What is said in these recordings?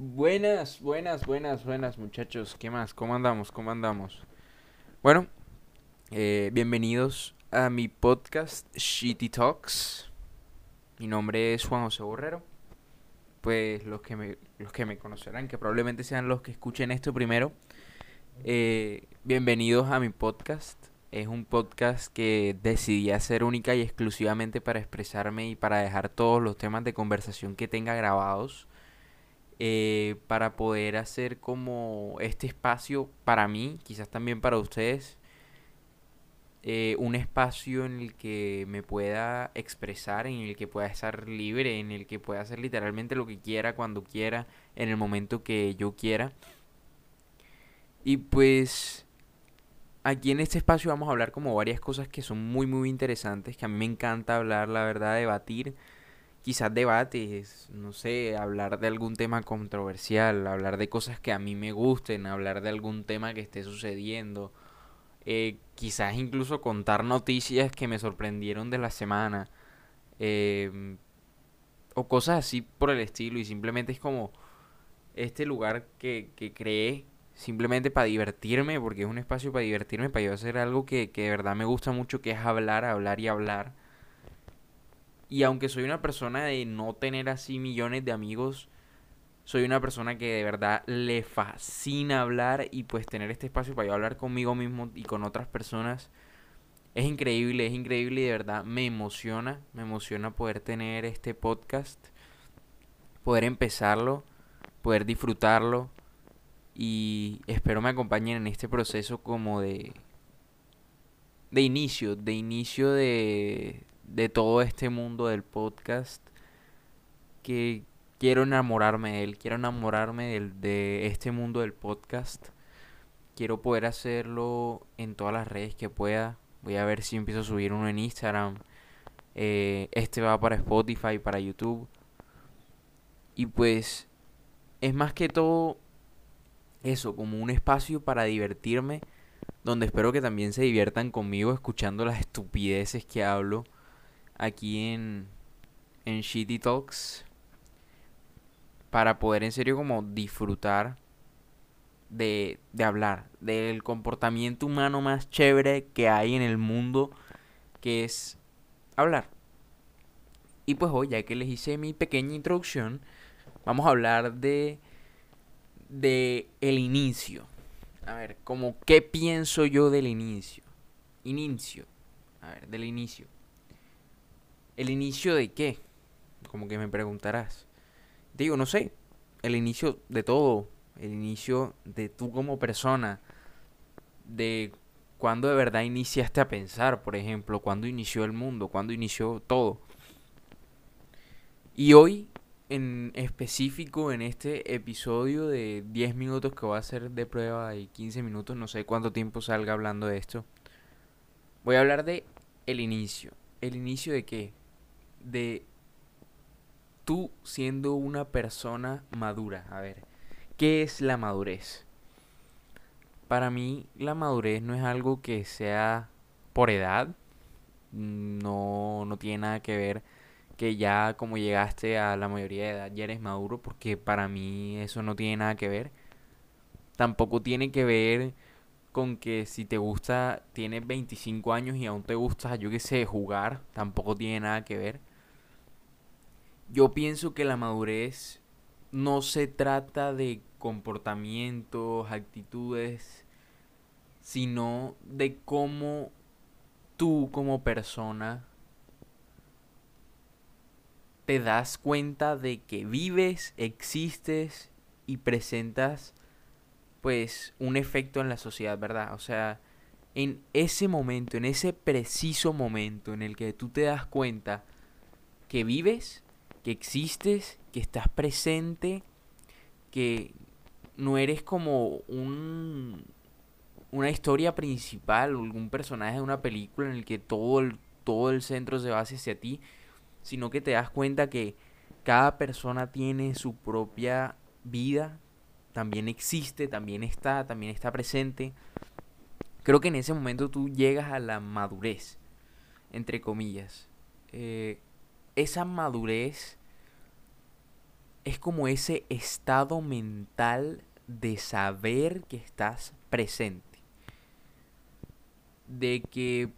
Buenas, buenas, buenas, buenas muchachos. ¿Qué más? ¿Cómo andamos? ¿Cómo andamos? Bueno, eh, bienvenidos a mi podcast Shitty Talks. Mi nombre es Juan José Borrero. Pues los que me, los que me conocerán, que probablemente sean los que escuchen esto primero. eh, bienvenidos a mi podcast. Es un podcast que decidí hacer única y exclusivamente para expresarme y para dejar todos los temas de conversación que tenga grabados eh, para poder hacer como este espacio para mí, quizás también para ustedes, eh, un espacio en el que me pueda expresar, en el que pueda estar libre, en el que pueda hacer literalmente lo que quiera, cuando quiera, en el momento que yo quiera. Y pues aquí en este espacio vamos a hablar como varias cosas que son muy muy interesantes, que a mí me encanta hablar, la verdad, debatir quizás debates, no sé, hablar de algún tema controversial, hablar de cosas que a mí me gusten, hablar de algún tema que esté sucediendo, eh, quizás incluso contar noticias que me sorprendieron de la semana, em, o cosas así por el estilo, y simplemente es como este lugar que, que creé simplemente para divertirme, porque es un espacio para divertirme, para yo hacer algo que, que de verdad me gusta mucho, que es hablar, hablar y hablar. Y aunque soy una persona de no tener así millones de amigos, soy una persona que de verdad le fascina hablar y pues tener este espacio para yo hablar conmigo mismo y con otras personas es increíble, es increíble y de verdad me emociona, me emociona poder tener este podcast, poder empezarlo, poder disfrutarlo y espero me acompañen en este proceso como de de inicio, de inicio de de todo este mundo del podcast que quiero enamorarme de él, quiero enamorarme del- de este mundo del podcast. Quiero poder hacerlo en todas las redes que pueda. Voy a ver si empiezo a subir uno en Instagram. Eh, este va para Spotify, para YouTube. Y pues es más que todo eso, como un espacio para divertirme, donde espero que también se diviertan conmigo escuchando las estupideces que hablo aquí en, en Shitty Talks para poder en serio como disfrutar de, de hablar, del comportamiento humano más chévere que hay en el mundo, que es hablar. Y pues hoy, ya que les hice mi pequeña introducción, vamos a hablar de, de el inicio. A ver, como qué pienso yo del inicio. Inicio. A ver, del inicio. ¿El inicio de qué? Como que me preguntarás. Digo, no sé. El inicio de todo. El inicio de tú como persona. De cuándo de verdad iniciaste a pensar, por ejemplo. Cuándo inició el mundo. Cuándo inició todo. Y hoy, en específico, en este episodio de 10 minutos que voy a hacer de prueba y 15 minutos, no sé cuánto tiempo salga hablando de esto. Voy a hablar de el inicio. ¿El inicio de qué? De tú siendo una persona madura. A ver, ¿qué es la madurez? Para mí la madurez no es algo que sea por edad. No, no tiene nada que ver que ya como llegaste a la mayoría de edad ya eres maduro porque para mí eso no tiene nada que ver. Tampoco tiene que ver con que si te gusta, tienes 25 años y aún te gusta, yo qué sé, jugar, tampoco tiene nada que ver. Yo pienso que la madurez no se trata de comportamientos, actitudes, sino de cómo tú como persona te das cuenta de que vives, existes y presentas pues un efecto en la sociedad, ¿verdad? O sea, en ese momento, en ese preciso momento en el que tú te das cuenta que vives, que existes, que estás presente, que no eres como un una historia principal o algún personaje de una película en el que todo el, todo el centro se va hacia ti, sino que te das cuenta que cada persona tiene su propia vida, también existe, también está, también está presente. Creo que en ese momento tú llegas a la madurez, entre comillas. Eh, esa madurez es como ese estado mental de saber que estás presente. De que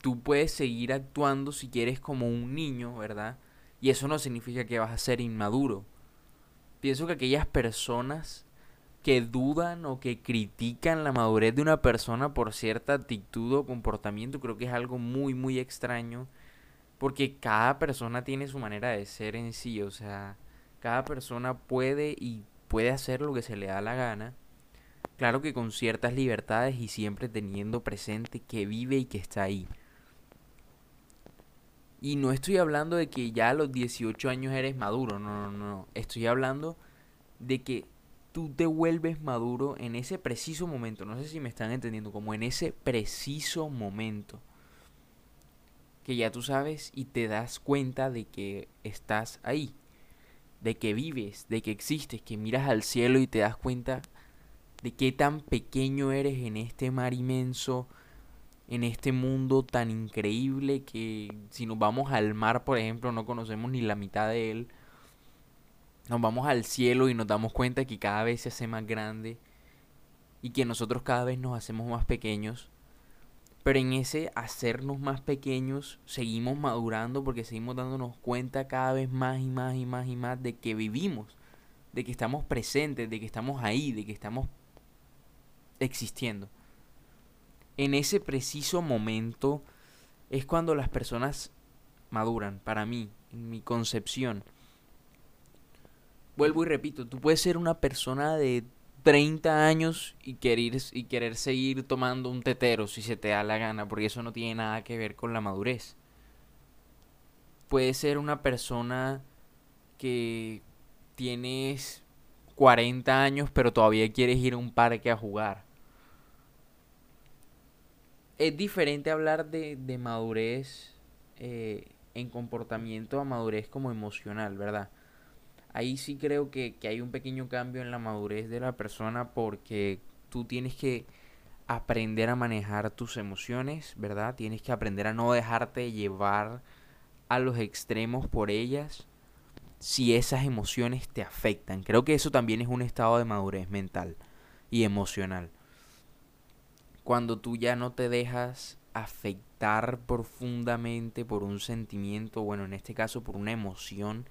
tú puedes seguir actuando si quieres como un niño, ¿verdad? Y eso no significa que vas a ser inmaduro. Pienso que aquellas personas que dudan o que critican la madurez de una persona por cierta actitud o comportamiento, creo que es algo muy, muy extraño. Porque cada persona tiene su manera de ser en sí, o sea, cada persona puede y puede hacer lo que se le da la gana. Claro que con ciertas libertades y siempre teniendo presente que vive y que está ahí. Y no estoy hablando de que ya a los 18 años eres maduro, no, no, no. Estoy hablando de que tú te vuelves maduro en ese preciso momento. No sé si me están entendiendo, como en ese preciso momento. Que ya tú sabes y te das cuenta de que estás ahí. De que vives, de que existes, que miras al cielo y te das cuenta de qué tan pequeño eres en este mar inmenso, en este mundo tan increíble que si nos vamos al mar, por ejemplo, no conocemos ni la mitad de él nos vamos al cielo y nos damos cuenta que cada vez se hace más grande y que nosotros cada vez nos hacemos más pequeños. Pero en ese hacernos más pequeños seguimos madurando porque seguimos dándonos cuenta cada vez más y más y más y más de que vivimos, de que estamos presentes, de que estamos ahí, de que estamos existiendo. En ese preciso momento es cuando las personas maduran, para mí, en mi concepción vuelvo y repito, tú puedes ser una persona de 30 años y querer, y querer seguir tomando un tetero si se te da la gana, porque eso no tiene nada que ver con la madurez. Puedes ser una persona que tienes 40 años pero todavía quieres ir a un parque a jugar. Es diferente hablar de, de madurez eh, en comportamiento a madurez como emocional, ¿verdad? Ahí sí creo que, hay un pequeño cambio en la madurez de la persona porque tú tienes que aprender a manejar tus emociones, ¿verdad? Tienes que aprender a no dejarte llevar a los extremos por ellas si esas emociones te afectan. Creo que eso también es un estado de madurez mental y emocional. Cuando tú ya no te dejas afectar profundamente por un sentimiento, bueno, en este caso por una emoción,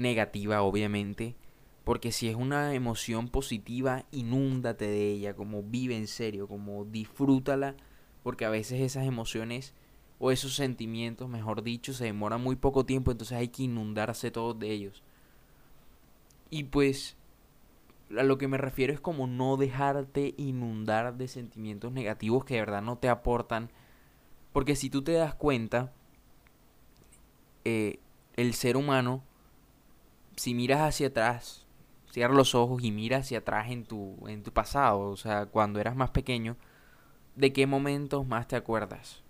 negativa, obviamente. Porque si es una emoción positiva, inúndate de ella, como vive en serio, como disfrútala, porque a veces esas emociones o esos sentimientos, mejor dicho, se demoran muy poco tiempo, entonces hay que inundarse todos de ellos. Y pues a lo que me refiero es como no dejarte inundar de sentimientos negativos que de verdad no te aportan. Porque si tú te das cuenta, eh, el ser humano si miras hacia atrás, cierra los ojos y mira hacia atrás en tu, en tu pasado, o sea, cuando eras más pequeño, ¿de qué momentos más te acuerdas?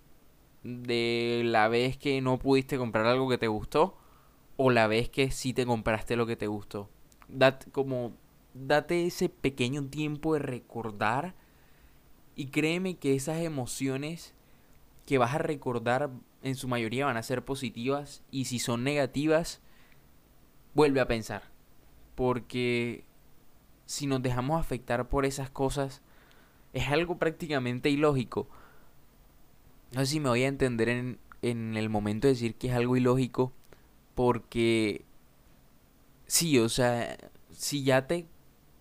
¿De la vez que no pudiste comprar algo que te gustó? ¿O la vez que sí te compraste lo que te gustó? Date, como, date ese pequeño tiempo de recordar y créeme que esas emociones que vas a recordar en su mayoría van a ser positivas y si son negativas, vuelve a pensar. Porque si nos dejamos afectar por esas cosas, es algo prácticamente ilógico. No sé si me voy a entender en, en el momento de decir que es algo ilógico, porque sí, o sea, si ya te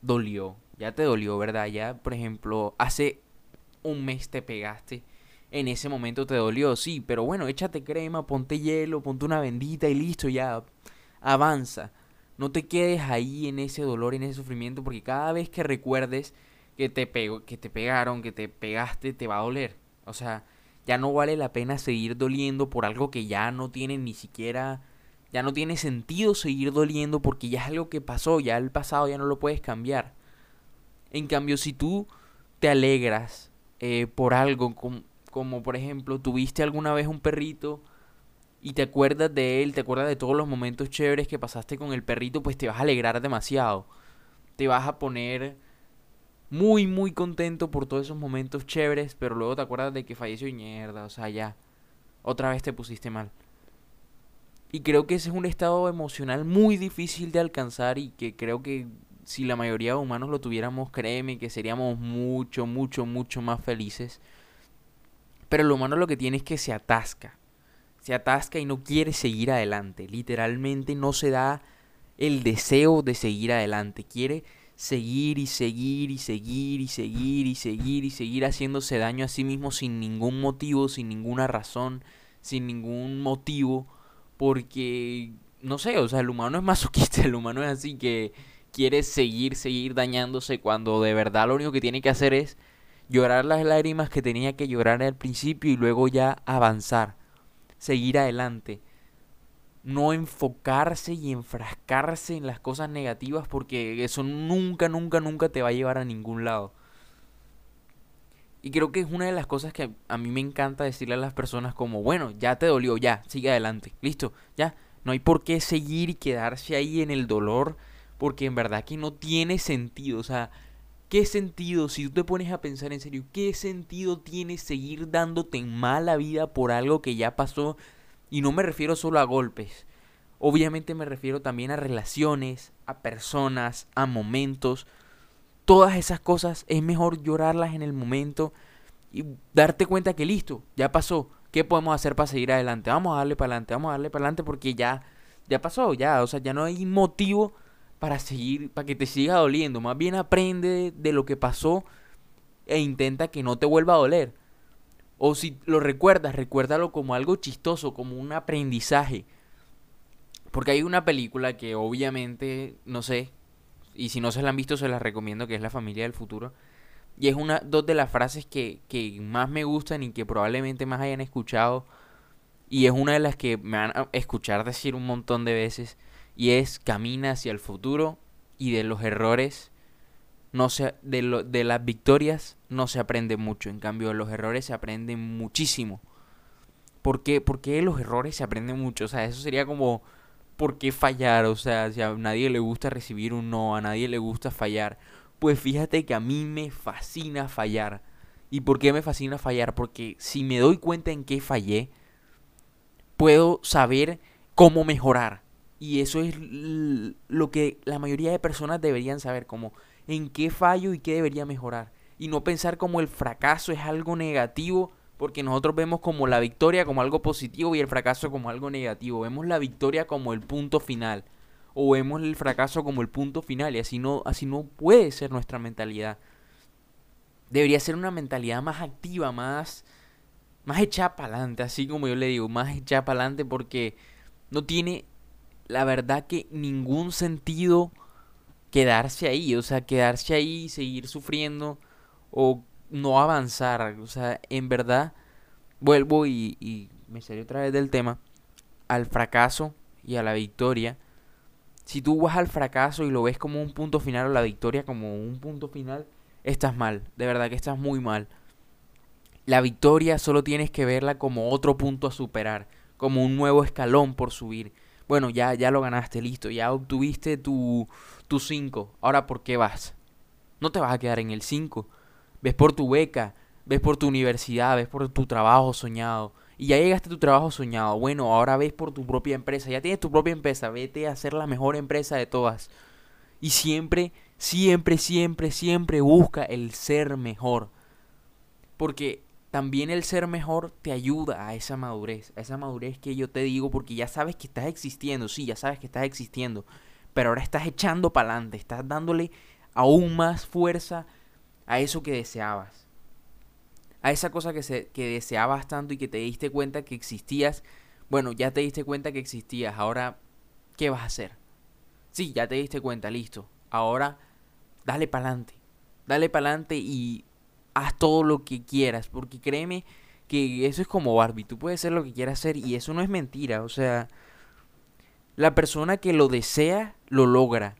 dolió, ya te dolió, ¿verdad? Ya, por ejemplo, hace un mes te pegaste, en ese momento te dolió, sí, pero bueno, échate crema, ponte hielo, ponte una bendita y listo, ya avanza. No te quedes ahí en ese dolor, en ese sufrimiento, porque cada vez que recuerdes que te, pegó, que te pegaron, que te pegaste, te va a doler. O sea, ya no vale la pena seguir doliendo por algo que ya no tiene ni siquiera, ya no tiene sentido seguir doliendo porque ya es algo que pasó, ya el pasado ya no lo puedes cambiar. En cambio, si tú te alegras eh, por algo, como, como por ejemplo, tuviste alguna vez un perrito y te acuerdas de él, te acuerdas de todos los momentos chéveres que pasaste con el perrito, pues te vas a alegrar demasiado. Te vas a poner muy, muy contento por todos esos momentos chéveres, pero luego te acuerdas de que falleció y mierda, o sea, ya, otra vez te pusiste mal. Y creo que ese es un estado emocional muy difícil de alcanzar y que creo que si la mayoría de humanos lo tuviéramos, créeme que seríamos mucho, mucho, mucho más felices. Pero lo humano lo que tiene es que se atasca. Se atasca y no quiere seguir adelante. Literalmente no se da el deseo de seguir adelante. Quiere seguir y seguir y seguir y seguir y seguir y seguir haciéndose daño a sí mismo sin ningún motivo, sin ninguna razón, sin ningún motivo. Porque, no sé, o sea, el humano es masoquista, el humano es así que quiere seguir, seguir dañándose cuando de verdad lo único que tiene que hacer es llorar las lágrimas que tenía que llorar al principio y luego ya avanzar, seguir adelante. No enfocarse y enfrascarse en las cosas negativas porque eso nunca, nunca, nunca te va a llevar a ningún lado. Y creo que es una de las cosas que a mí me encanta decirle a las personas como, bueno, ya te dolió, ya, sigue adelante, listo, ya. No hay por qué seguir y quedarse ahí en el dolor porque en verdad que no tiene sentido. O sea, ¿qué sentido, si tú te pones a pensar en serio, qué sentido tiene seguir dándote mala vida por algo que ya pasó? Y no me refiero solo a golpes. Obviamente me refiero también a relaciones, a personas, a momentos. Todas esas cosas es mejor llorarlas en el momento y darte cuenta que listo, ya pasó. ¿Qué podemos hacer para seguir adelante? Vamos a darle para adelante, vamos a darle para adelante porque ya ya pasó, ya, o sea, ya no hay motivo para seguir, para que te siga doliendo. Más bien aprende de lo que pasó e intenta que no te vuelva a doler. O si lo recuerdas, recuérdalo como algo chistoso, como un aprendizaje. Porque hay una película que obviamente, no sé, y si no se la han visto se las recomiendo, que es La familia del futuro. Y es una, dos de las frases que, que más me gustan y que probablemente más hayan escuchado. Y es una de las que me van a escuchar decir un montón de veces y es camina hacia el futuro y de los errores no se de, lo, de las victorias no se aprende mucho, en cambio de los errores se aprende muchísimo. ¿Por qué? Porque los errores se aprenden mucho, o sea, eso sería como ¿por qué fallar? O sea, si a nadie le gusta recibir un no, a nadie le gusta fallar. Pues fíjate que a mí me fascina fallar. ¿Y por qué me fascina fallar? Porque si me doy cuenta en qué fallé, puedo saber cómo mejorar. Y eso es lo que la mayoría de personas deberían saber, como en qué fallo y qué debería mejorar. Y no pensar como el fracaso es algo negativo, porque nosotros vemos como la victoria como algo positivo y el fracaso como algo negativo. Vemos la victoria como el punto final. O vemos el fracaso como el punto final. Y así no, así no puede ser nuestra mentalidad. Debería ser una mentalidad más activa, más, más echada para adelante. Así como yo le digo, más echada para adelante porque no tiene la verdad que ningún sentido quedarse ahí, o sea, quedarse ahí y seguir sufriendo o no avanzar, o sea, en verdad vuelvo y, me salí otra vez del tema, al fracaso y a la victoria. Si tú vas al fracaso y lo ves como un punto final o la victoria como un punto final, estás mal, de verdad que estás muy mal. La victoria solo tienes que verla como otro punto a superar, como un nuevo escalón por subir bueno, ya, ya lo ganaste, listo, ya obtuviste tu 5. Ahora, ¿por qué vas? No te vas a quedar en el 5. Ves por tu beca, ves por tu universidad, ves por tu trabajo soñado. Y ya llegaste a tu trabajo soñado. Bueno, ahora ves por tu propia empresa. Ya tienes tu propia empresa. Vete a ser la mejor empresa de todas. Y siempre, siempre, siempre, siempre busca el ser mejor. Porque también el ser mejor te ayuda a esa madurez, a esa madurez que yo te digo, porque ya sabes que estás existiendo, sí, ya sabes que estás existiendo, pero ahora estás echando para adelante, estás dándole aún más fuerza a eso que deseabas, a esa cosa que, se, que deseabas tanto y que te diste cuenta que existías, bueno, ya te diste cuenta que existías, ahora, ¿qué vas a hacer? Sí, ya te diste cuenta, listo, ahora dale para adelante, dale para adelante y haz todo lo que quieras, porque créeme que eso es como Barbie, tú puedes hacer lo que quieras hacer y eso no es mentira, o sea, la persona que lo desea, lo logra.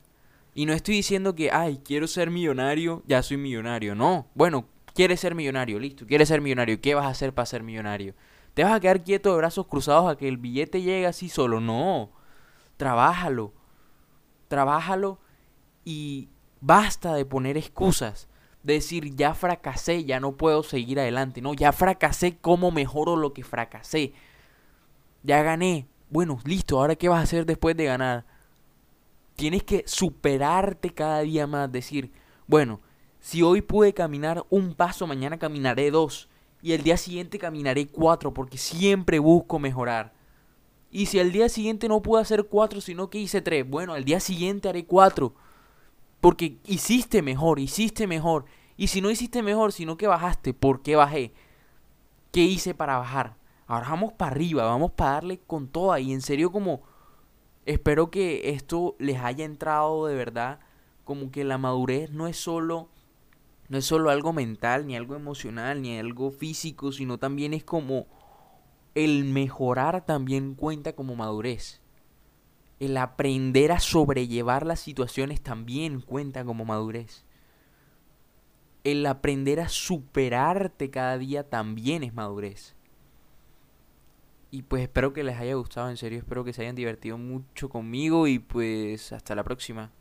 Y no estoy diciendo que, ay, quiero ser millonario, ya soy millonario, no, bueno, quieres ser millonario, listo, quieres ser millonario, ¿qué vas a hacer para ser millonario? ¿Te vas a quedar quieto de brazos cruzados a que el billete llegue así solo? No, trabájalo, trabájalo y basta de poner excusas decir ya fracasé, ya no puedo seguir adelante. No, ya fracasé, ¿cómo mejoro lo que fracasé? Ya gané, bueno, listo, ahora qué vas a hacer después de ganar. Tienes que superarte cada día más, decir, bueno, si hoy pude caminar un paso, mañana caminaré dos. Y el día siguiente caminaré cuatro, porque siempre busco mejorar. Y si el día siguiente no pude hacer cuatro, sino que hice tres, bueno, al día siguiente haré cuatro. Porque hiciste mejor, hiciste mejor. Y si no hiciste mejor, sino que bajaste, ¿por qué bajé? ¿Qué hice para bajar? Ahora vamos para arriba, vamos para darle con toda. Y en serio como espero que esto les haya entrado de verdad. Como que la madurez no es solo no es solo algo mental, ni algo emocional, ni algo físico, sino también es como el mejorar también cuenta como madurez. El aprender a sobrellevar las situaciones también cuenta como madurez. El aprender a superarte cada día también es madurez. Y pues espero que les haya gustado, en serio, espero que se hayan divertido mucho conmigo y pues hasta la próxima.